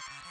you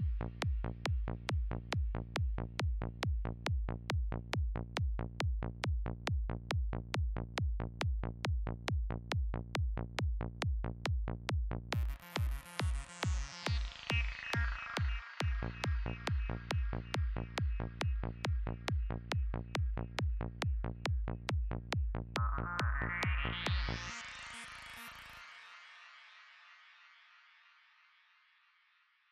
Thank you.